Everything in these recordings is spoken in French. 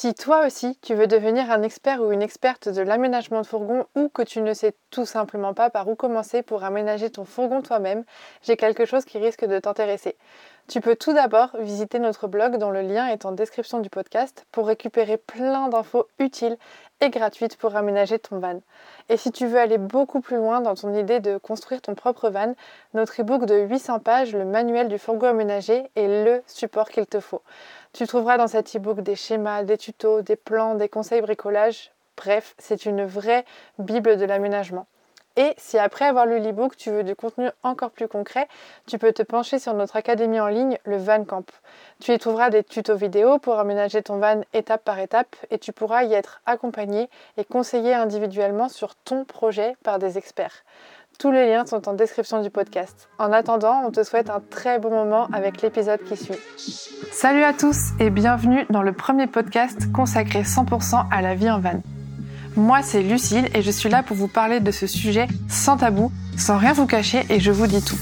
Si toi aussi tu veux devenir un expert ou une experte de l'aménagement de fourgon ou que tu ne sais tout simplement pas par où commencer pour aménager ton fourgon toi-même, j'ai quelque chose qui risque de t'intéresser. Tu peux tout d'abord visiter notre blog dont le lien est en description du podcast pour récupérer plein d'infos utiles et gratuites pour aménager ton van. Et si tu veux aller beaucoup plus loin dans ton idée de construire ton propre van, notre e-book de 800 pages, le manuel du fourgon aménagé, est le support qu'il te faut. Tu trouveras dans cet e-book des schémas, des tutos, des plans, des conseils bricolage. Bref, c'est une vraie Bible de l'aménagement. Et si après avoir lu l'e-book, tu veux du contenu encore plus concret, tu peux te pencher sur notre académie en ligne, le Van Camp. Tu y trouveras des tutos vidéo pour aménager ton van étape par étape et tu pourras y être accompagné et conseillé individuellement sur ton projet par des experts. Tous les liens sont en description du podcast. En attendant, on te souhaite un très bon moment avec l'épisode qui suit. Salut à tous et bienvenue dans le premier podcast consacré 100% à la vie en van. Moi, c'est Lucille et je suis là pour vous parler de ce sujet sans tabou, sans rien vous cacher et je vous dis tout.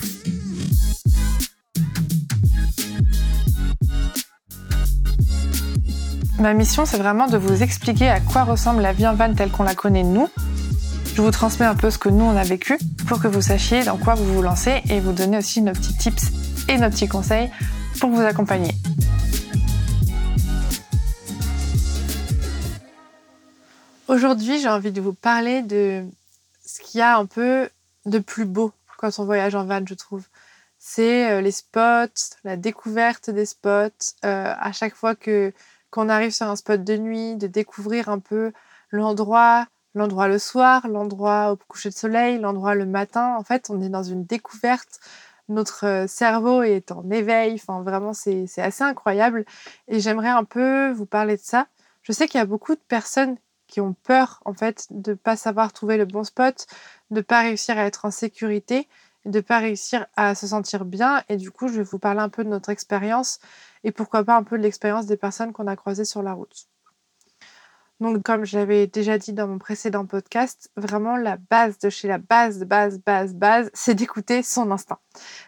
Ma mission, c'est vraiment de vous expliquer à quoi ressemble la vie en van telle qu'on la connaît nous. Je vous transmets un peu ce que nous on a vécu pour que vous sachiez dans quoi vous vous lancez et vous donner aussi nos petits tips et nos petits conseils pour vous accompagner. Aujourd'hui, j'ai envie de vous parler de ce qu'il y a un peu de plus beau quand on voyage en van, je trouve. C'est euh, les spots, la découverte des spots. Euh, à chaque fois que qu'on arrive sur un spot de nuit, de découvrir un peu l'endroit, l'endroit le soir, l'endroit au coucher de soleil, l'endroit le matin. En fait, on est dans une découverte. Notre euh, cerveau est en éveil. Enfin, vraiment, c'est assez incroyable. Et j'aimerais un peu vous parler de ça. Je sais qu'il y a beaucoup de personnes ont peur en fait de pas savoir trouver le bon spot, de pas réussir à être en sécurité, de pas réussir à se sentir bien. Et du coup, je vais vous parler un peu de notre expérience et pourquoi pas un peu de l'expérience des personnes qu'on a croisées sur la route. Donc, comme j'avais déjà dit dans mon précédent podcast, vraiment la base de chez la base, base, base, base, c'est d'écouter son instinct.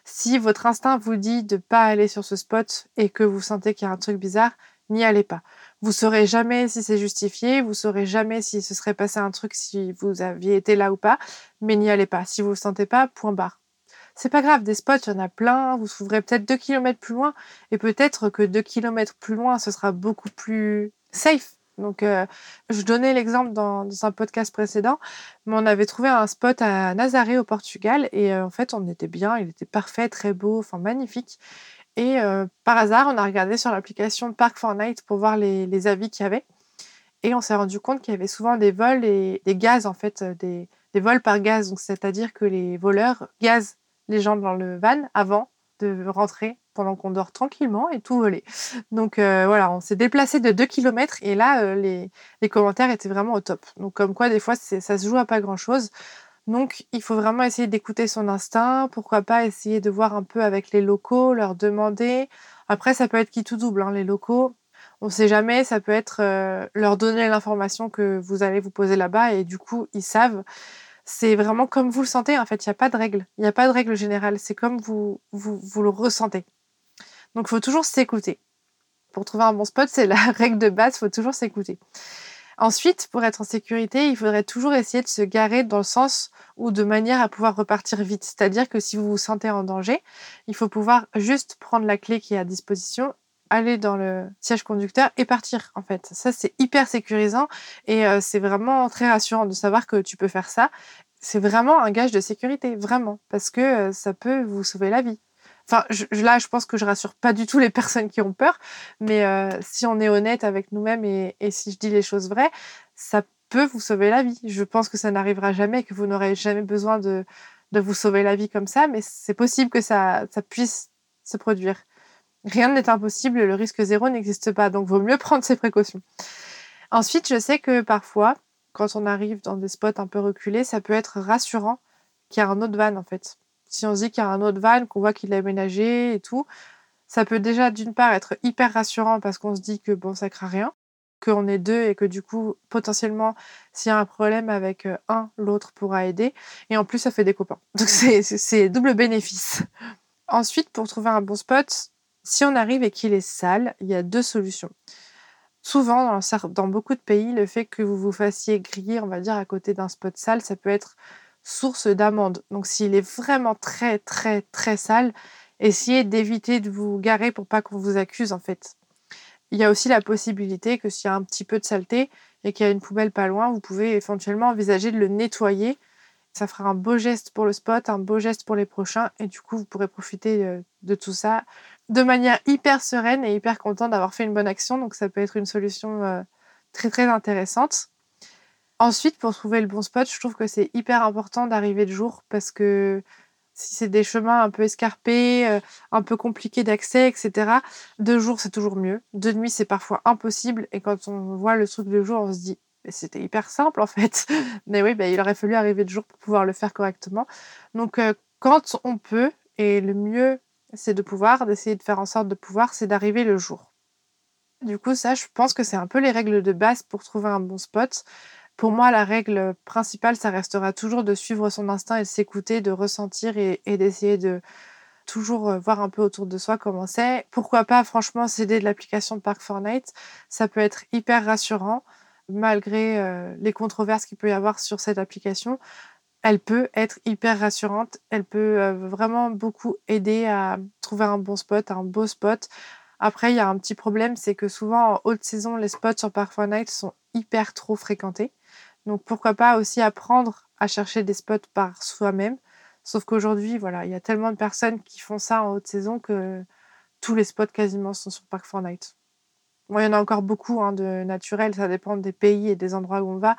Si votre instinct vous dit de pas aller sur ce spot et que vous sentez qu'il y a un truc bizarre, n'y allez pas. Vous saurez jamais si c'est justifié, vous saurez jamais si ce serait passé un truc si vous aviez été là ou pas, mais n'y allez pas. Si vous le sentez pas, point barre. C'est pas grave, des spots, il y en a plein, vous s'ouvrez peut-être deux kilomètres plus loin, et peut-être que deux kilomètres plus loin, ce sera beaucoup plus safe. Donc, euh, je donnais l'exemple dans, dans, un podcast précédent, mais on avait trouvé un spot à Nazaré au Portugal, et euh, en fait, on était bien, il était parfait, très beau, enfin magnifique. Et euh, par hasard, on a regardé sur l'application Park4Night pour voir les, avis qu'il y avait. Et on s'est rendu compte qu'il y avait souvent des vols et des gaz, en fait, euh, des, vols par gaz. Donc, c'est-à-dire que les voleurs gazent les gens dans le van avant de rentrer pendant qu'on dort tranquillement et tout voler. Donc euh, voilà, on s'est déplacé de 2 km et là, les, les, commentaires étaient vraiment au top. Donc comme quoi, des fois, ça se joue à pas grand-chose. Donc, il faut vraiment essayer d'écouter son instinct. Pourquoi pas essayer de voir un peu avec les locaux, leur demander. Après, ça peut être qui tout double, hein, les locaux. On ne sait jamais, ça peut être euh, leur donner l'information que vous allez vous poser là-bas et du coup, ils savent. C'est vraiment comme vous le sentez, en fait, il n'y a pas de règle. Il n'y a pas de règle générale, c'est comme vous, vous, vous le ressentez. Donc, il faut toujours s'écouter. Pour trouver un bon spot, c'est la règle de base, il faut toujours s'écouter. Ensuite, pour être en sécurité, il faudrait toujours essayer de se garer dans le sens ou de manière à pouvoir repartir vite. C'est-à-dire que si vous vous sentez en danger, il faut pouvoir juste prendre la clé qui est à disposition aller dans le siège conducteur et partir en fait. Ça c'est hyper sécurisant et euh, c'est vraiment très rassurant de savoir que tu peux faire ça. C'est vraiment un gage de sécurité, vraiment, parce que euh, ça peut vous sauver la vie. Enfin, là, je pense que je rassure pas du tout les personnes qui ont peur, mais euh, si on est honnête avec nous-mêmes et, si je dis les choses vraies, ça peut vous sauver la vie. Je pense que ça n'arrivera jamais, que vous n'aurez jamais besoin de, de vous sauver la vie comme ça, mais c'est possible que ça, ça puisse se produire. Rien n'est impossible, le risque zéro n'existe pas, donc vaut mieux prendre ses précautions. Ensuite, je sais que parfois, quand on arrive dans des spots un peu reculés, ça peut être rassurant qu'il y a un autre van en fait si on se dit qu'il y a un autre van, qu'on voit qu'il est aménagé et tout, ça peut déjà d'une part être hyper rassurant parce qu'on se dit que bon, ça craint rien, qu'on est deux et que du coup, potentiellement, s'il y a un problème avec euh, un, l'autre pourra aider. Et en plus, ça fait des copains. Donc c'est double bénéfice. Ensuite, pour trouver un bon spot, si on arrive et qu'il est sale, il y a deux solutions. souvent, dans, beaucoup de pays, le fait que vous vous fassiez griller, on va dire, à côté d'un spot sale, ça peut être source d'amende. Donc s'il est vraiment très, très, très sale, essayez d'éviter de vous garer pour pas qu'on vous accuse, en fait. Il y a aussi la possibilité que s'il y a un petit peu de saleté et qu'il y a une poubelle pas loin, vous pouvez éventuellement envisager de le nettoyer. Ça fera un beau geste pour le spot, un beau geste pour les prochains et du coup, vous pourrez profiter euh, de tout ça de manière hyper sereine et hyper content d'avoir fait une bonne action. Donc ça peut être une solution euh, très très intéressante. Ensuite, pour trouver le bon spot, je trouve que c'est hyper important d'arriver de jour parce que si c'est des chemins un peu escarpés, euh, un peu compliqués d'accès, etc., de jour, c'est toujours mieux. De nuit, c'est parfois impossible. Et quand on voit le truc de jour, on se dit, c'était hyper simple en fait. Mais oui, bah, il aurait fallu arriver de jour pour pouvoir le faire correctement. Donc, euh, quand on peut, et le mieux, c'est de pouvoir, d'essayer de faire en sorte de pouvoir, c'est d'arriver le jour. Du coup, ça, je pense que c'est un peu les règles de base pour trouver un bon spot. Pour moi, la règle principale, ça restera toujours de suivre son instinct et de s'écouter, de ressentir et, d'essayer de toujours euh, voir un peu autour de soi comment c'est. Pourquoi pas, franchement, s'aider de l'application Park Fortnite Ça peut être hyper rassurant, malgré euh, les controverses qu'il peut y avoir sur cette application. Elle peut être hyper rassurante. Elle peut euh, vraiment beaucoup aider à trouver un bon spot, un beau spot. Après, il y a un petit problème, c'est que souvent en haute saison, les spots sur Park Fortnite sont hyper trop fréquentés. Donc pourquoi pas aussi apprendre à chercher des spots par soi-même. Sauf qu'aujourd'hui, voilà, il y a tellement de personnes qui font ça en haute saison que tous les spots quasiment sont sur Park Fortnite. Bon, il y en a encore beaucoup hein, de naturels, ça dépend des pays et des endroits où on va.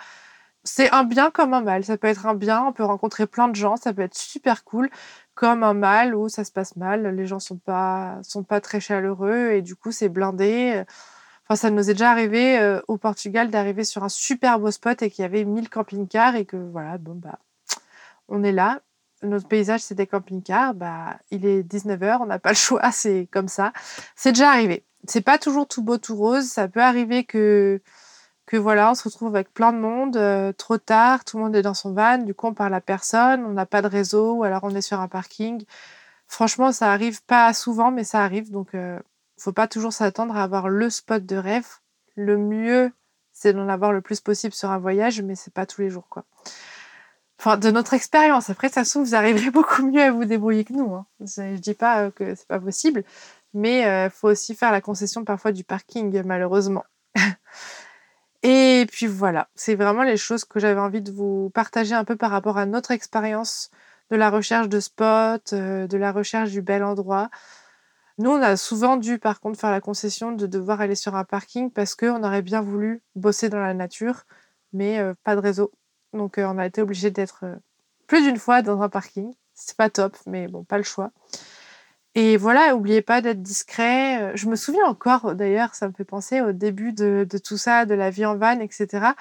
C'est un bien comme un mal. Ça peut être un bien, on peut rencontrer plein de gens, ça peut être super cool, comme un mal où ça se passe mal, les gens sont pas sont pas très chaleureux et du coup c'est blindé ça nous est déjà arrivé euh, au Portugal d'arriver sur un super beau spot et qu'il y avait 1000 camping-cars et que voilà, bon, bah, on est là. Notre paysage, c'est des camping-cars. Bah, il est 19h, on n'a pas le choix, c'est comme ça. C'est déjà arrivé. C'est pas toujours tout beau, tout rose. Ça peut arriver que, que voilà, on se retrouve avec plein de monde euh, trop tard, tout le monde est dans son van, du coup, on parle à personne, on n'a pas de réseau, ou alors on est sur un parking. Franchement, ça arrive pas souvent, mais ça arrive. Donc, euh, faut pas toujours s'attendre à avoir le spot de rêve. Le mieux, c'est d'en avoir le plus possible sur un voyage, mais c'est pas tous les jours, quoi. Enfin, de notre expérience. Après, ça se vous arriverez beaucoup mieux à vous débrouiller que nous. Hein. Je dis pas euh, que c'est pas possible, mais euh, faut aussi faire la concession parfois du parking, malheureusement. Et puis voilà, c'est vraiment les choses que j'avais envie de vous partager un peu par rapport à notre expérience de la recherche de spots, euh, de la recherche du bel endroit. Nous, on a souvent dû, par contre, faire la concession de devoir aller sur un parking parce qu'on aurait bien voulu bosser dans la nature, mais euh, pas de réseau. Donc, euh, on a été obligé d'être euh, plus d'une fois dans un parking. C'est pas top, mais bon, pas le choix. Et voilà, n'oubliez pas d'être discret. Je me souviens encore, d'ailleurs, ça me fait penser au début de, tout ça, de la vie en van, etc.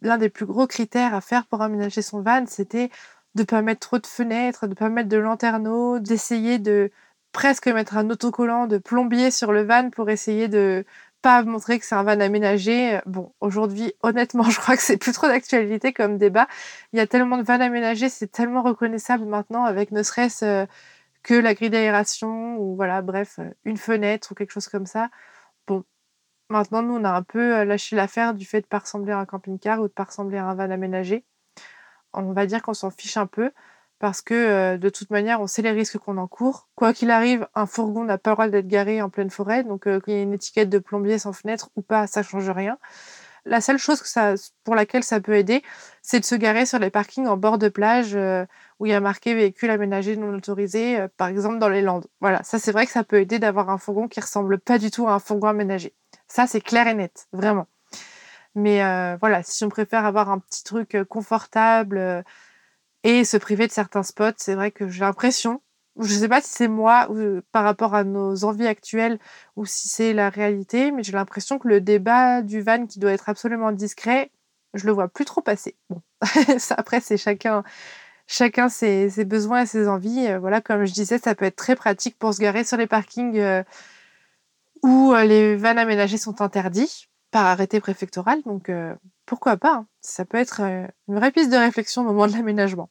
L'un des plus gros critères à faire pour aménager son van, c'était de ne pas mettre trop de fenêtres, de ne pas mettre de lanterneaux, d'essayer de presque mettre un autocollant de plombier sur le van pour essayer de pas montrer que c'est un van aménagé. Bon, aujourd'hui, honnêtement, je crois que c'est plus trop d'actualité comme débat. Il y a tellement de vannes aménagés, c'est tellement reconnaissable maintenant avec ne serait-ce euh, que la grille d'aération ou voilà, bref, euh, une fenêtre ou quelque chose comme ça. Bon, maintenant, nous, on a un peu euh, lâché l'affaire du fait de pas ressembler à un camping-car ou de pas ressembler à un van aménagé. On va dire qu'on s'en fiche un peu parce que euh, de toute manière, on sait les risques qu'on encourt. Quoi qu'il arrive, un fourgon n'a pas le droit d'être garé en pleine forêt, donc euh, qu'il y ait une étiquette de plombier sans fenêtre ou pas, ça change rien. La seule chose que ça, pour laquelle ça peut aider, c'est de se garer sur les parkings en bord de plage euh, où il y a marqué véhicule aménagé non autorisé, par exemple dans les Landes. Voilà, ça c'est vrai que ça peut aider d'avoir un fourgon qui ressemble pas du tout à un fourgon aménagé. Ça c'est clair et net, vraiment. Mais voilà, si on préfère avoir un petit truc confortable, et se priver de certains spots. C'est vrai que j'ai l'impression, je ne sais pas si c'est moi ou par rapport à nos envies actuelles ou si c'est la réalité, mais j'ai l'impression que le débat du van qui doit être absolument discret, je le vois plus trop passer. Bon, après c'est chacun chacun ses, besoins et ses envies. Euh, voilà, comme je disais, ça peut être très pratique pour se garer sur les parkings euh, où euh, les vannes aménagées sont interdits par arrêté préfectoral. Donc, pourquoi pas hein. Ça peut être une vraie piste de réflexion au moment de l'aménagement.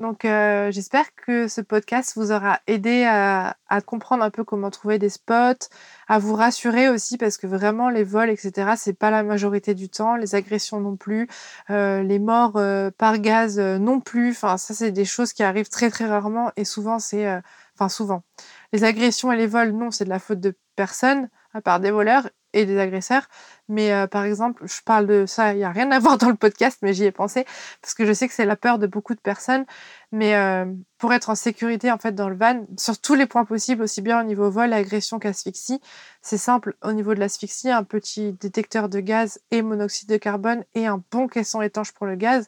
Donc euh, j'espère que ce podcast vous aura aidé à, comprendre un peu comment trouver des spots, à vous rassurer aussi parce que vraiment les vols, etc., c'est pas la majorité du temps, les agressions non plus, euh, les morts euh, par gaz non plus. Enfin ça c'est des choses qui arrivent très très rarement et souvent c'est, enfin souvent, les agressions et les vols non c'est de la faute de personne à part des voleurs et des agresseurs. Mais euh, par exemple, je parle de ça, il n'y a rien à voir dans le podcast, mais j'y ai pensé parce que je sais que c'est la peur de beaucoup de personnes. Mais euh, pour être en sécurité en fait dans le van, sur tous les points possibles, aussi bien au niveau vol, agression qu'asphyxie, c'est simple. Au niveau de l'asphyxie, un petit détecteur de gaz et monoxyde de carbone et un bon caisson étanche pour le gaz,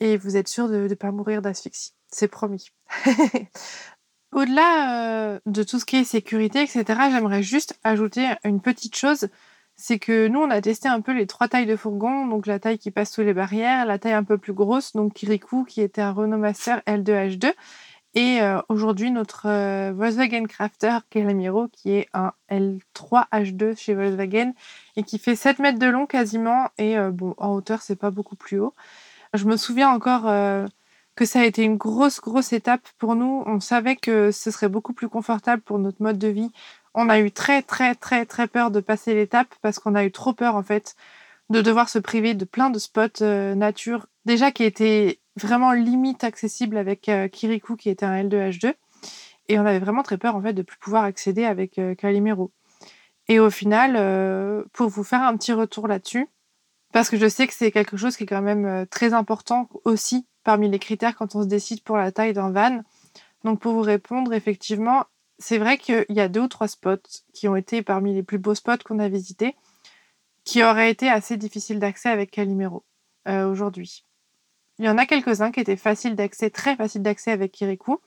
et vous êtes sûr de ne pas mourir d'asphyxie. C'est promis. Au-delà euh, de tout ce qui est sécurité, etc., j'aimerais juste ajouter une petite chose. C'est que nous, on a testé un peu les trois tailles de fourgon. Donc la taille qui passe sous les barrières, la taille un peu plus grosse, donc Kirikou, qui était un Renault Master L2H2. Et euh, aujourd'hui, notre euh, Volkswagen Crafter Calamiro, qui est un L3H2 chez Volkswagen et qui fait 7 mètres de long quasiment. Et bon, en hauteur, c'est pas beaucoup plus haut. Je me souviens encore que ça a été une grosse, grosse étape pour nous. On savait que ce serait beaucoup plus confortable pour notre mode de vie. On a eu très, très, très, très peur de passer l'étape parce qu'on a eu trop peur, en fait, de devoir se priver de plein de spots euh, nature, déjà qui étaient vraiment limite accessibles avec euh, Kirikou, qui était un L2H2. Et on avait vraiment très peur, en fait, de plus pouvoir accéder avec euh, Calimero. Et au final, pour vous faire un petit retour là-dessus, parce que je sais que c'est quelque chose qui est quand même très important aussi parmi les critères quand on se décide pour la taille d'un van. Donc pour vous répondre, effectivement, c'est vrai qu'il y a deux ou trois spots qui ont été parmi les plus beaux spots qu'on a visités, qui auraient été assez difficiles d'accès avec Calimero euh, aujourd'hui. Il y en a quelques-uns qui étaient faciles d'accès, très faciles d'accès avec Kirikou,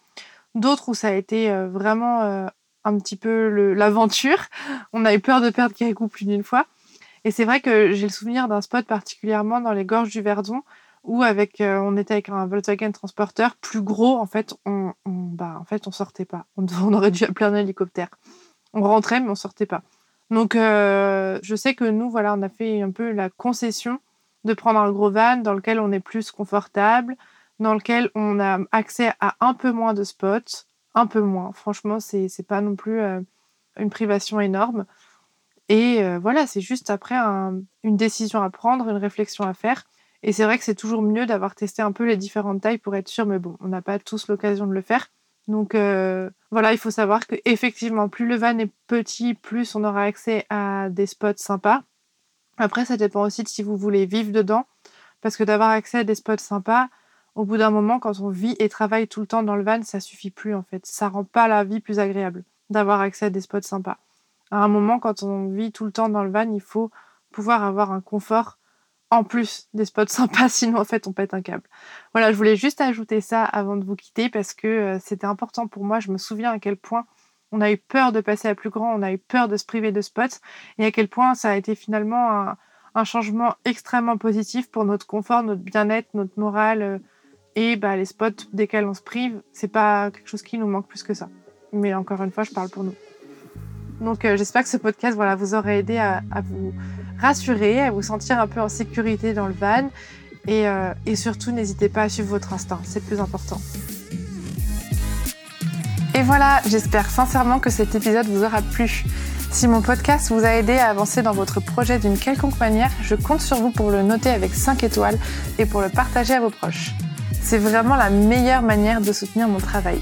d'autres où ça a été euh, vraiment euh, un petit peu l'aventure. On a eu peur de perdre Kirikou plus d'une fois. Et c'est vrai que j'ai le souvenir d'un spot particulièrement dans les gorges du Verdon ou avec, euh, on était avec un Volkswagen transporteur plus gros, en fait, on, bah, en fait, on sortait pas. On, aurait dû appeler un hélicoptère. On rentrait, mais on sortait pas. Donc, euh, je sais que nous, voilà, on a fait un peu la concession de prendre un gros van dans lequel on est plus confortable, dans lequel on a accès à un peu moins de spots, un peu moins. Franchement, c'est pas non plus euh, une privation énorme. Et voilà, c'est juste après une décision à prendre, une réflexion à faire. Et c'est vrai que c'est toujours mieux d'avoir testé un peu les différentes tailles pour être sûr, mais bon, on n'a pas tous l'occasion de le faire. Donc euh, voilà, il faut savoir que effectivement, plus le van est petit, plus on aura accès à des spots sympas. Après, ça dépend aussi de si vous voulez vivre dedans, parce que d'avoir accès à des spots sympas, au bout d'un moment, quand on vit et travaille tout le temps dans le van, ça suffit plus en fait. Ça rend pas la vie plus agréable d'avoir accès à des spots sympas. À un moment, quand on vit tout le temps dans le van, il faut pouvoir avoir un confort en plus des spots sympas, sinon en fait on pète un câble. Voilà, je voulais juste ajouter ça avant de vous quitter parce que euh, c'était important pour moi. Je me souviens à quel point on a eu peur de passer à plus grand, on a eu peur de se priver de spots et à quel point ça a été finalement un, changement extrêmement positif pour notre confort, notre bien-être, notre morale euh, et bah, les spots desquels on se prive, c'est pas quelque chose qui nous manque plus que ça. Mais encore une fois, je parle pour nous. Donc euh, j'espère que ce podcast vous aura aidé à, vous rassurer, à vous sentir un peu en sécurité dans le van. Et, euh, et surtout, n'hésitez pas à suivre votre instinct, c'est le plus important. Et voilà, j'espère sincèrement que cet épisode vous aura plu. Si mon podcast vous a aidé à avancer dans votre projet d'une quelconque manière, je compte sur vous pour le noter avec 5 étoiles et pour le partager à vos proches. C'est vraiment la meilleure manière de soutenir mon travail.